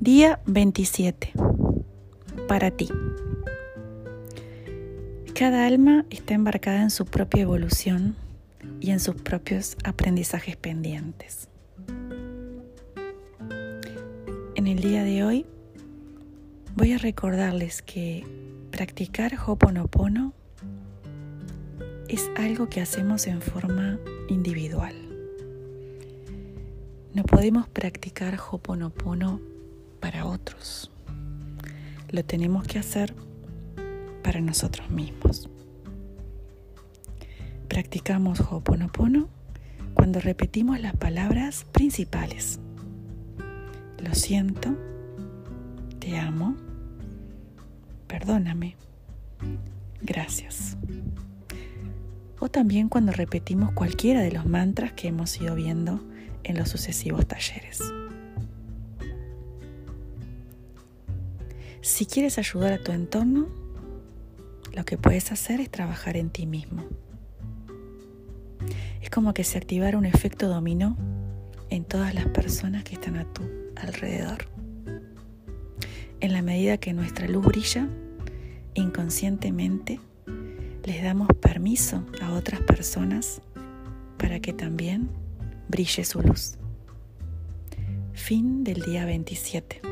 Día 27. Para ti. Cada alma está embarcada en su propia evolución y en sus propios aprendizajes pendientes. En el día de hoy voy a recordarles que practicar Hoponopono es algo que hacemos en forma individual. No podemos practicar Hoponopono para otros. Lo tenemos que hacer para nosotros mismos. Practicamos Hoponopono cuando repetimos las palabras principales. Lo siento, te amo, perdóname, gracias. O también cuando repetimos cualquiera de los mantras que hemos ido viendo en los sucesivos talleres. Si quieres ayudar a tu entorno, lo que puedes hacer es trabajar en ti mismo. Es como que se activara un efecto dominó en todas las personas que están a tu alrededor. En la medida que nuestra luz brilla, inconscientemente les damos permiso a otras personas para que también brille su luz. Fin del día 27.